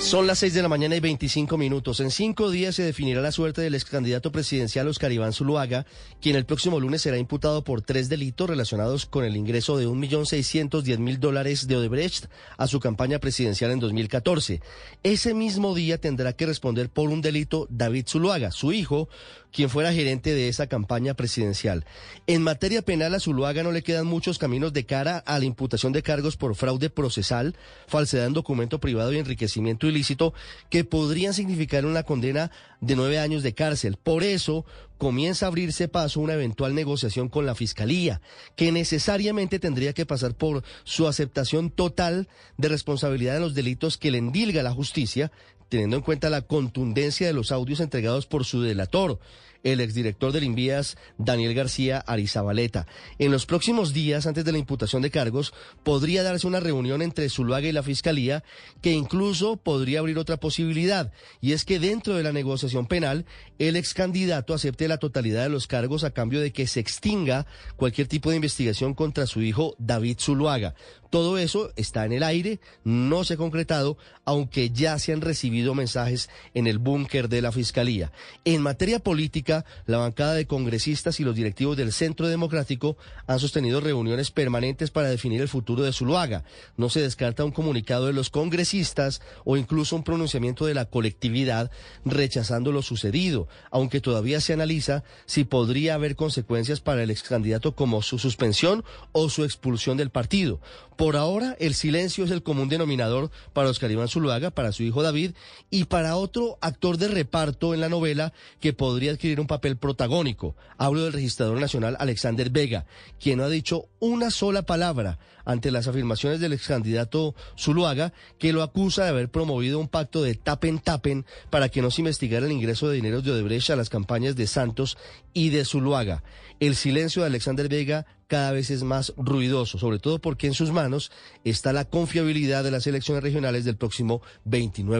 Son las 6 de la mañana y 25 minutos. En cinco días se definirá la suerte del ex candidato presidencial Oscar Iván Zuluaga, quien el próximo lunes será imputado por tres delitos relacionados con el ingreso de 1.610.000 dólares de Odebrecht a su campaña presidencial en 2014. Ese mismo día tendrá que responder por un delito David Zuluaga, su hijo, quien fuera gerente de esa campaña presidencial. En materia penal a Zuluaga no le quedan muchos caminos de cara a la imputación de cargos por fraude procesal, falsedad en documento privado y enriquecimiento ilícito que podrían significar una condena de nueve años de cárcel. Por eso comienza a abrirse paso una eventual negociación con la Fiscalía, que necesariamente tendría que pasar por su aceptación total de responsabilidad de los delitos que le endilga la justicia, teniendo en cuenta la contundencia de los audios entregados por su delator, el exdirector del Invías, Daniel García Arizabaleta. En los próximos días, antes de la imputación de cargos, podría darse una reunión entre Zuluaga y la Fiscalía, que incluso podría abrir otra posibilidad, y es que dentro de la negociación penal, el ex candidato acepte la totalidad de los cargos a cambio de que se extinga cualquier tipo de investigación contra su hijo David Zuluaga. Todo eso está en el aire, no se ha concretado, aunque ya se han recibido mensajes en el búnker de la Fiscalía. En materia política, la bancada de congresistas y los directivos del Centro Democrático han sostenido reuniones permanentes para definir el futuro de Zuluaga. No se descarta un comunicado de los congresistas o incluso un pronunciamiento de la colectividad rechazando lo sucedido, aunque todavía se analiza si podría haber consecuencias para el ex candidato como su suspensión o su expulsión del partido. Por ahora, el silencio es el común denominador para Oscar Iván Zuluaga, para su hijo David y para otro actor de reparto en la novela que podría adquirir un papel protagónico. Hablo del registrador nacional Alexander Vega, quien no ha dicho una sola palabra ante las afirmaciones del ex candidato Zuluaga, que lo acusa de haber promovido un pacto de tapen-tapen para que no se investigara el ingreso de dinero de Odebrecht a las campañas de Santos y de Zuluaga. El silencio de Alexander Vega cada vez es más ruidoso, sobre todo porque en sus manos está la confiabilidad de las elecciones regionales del próximo 29.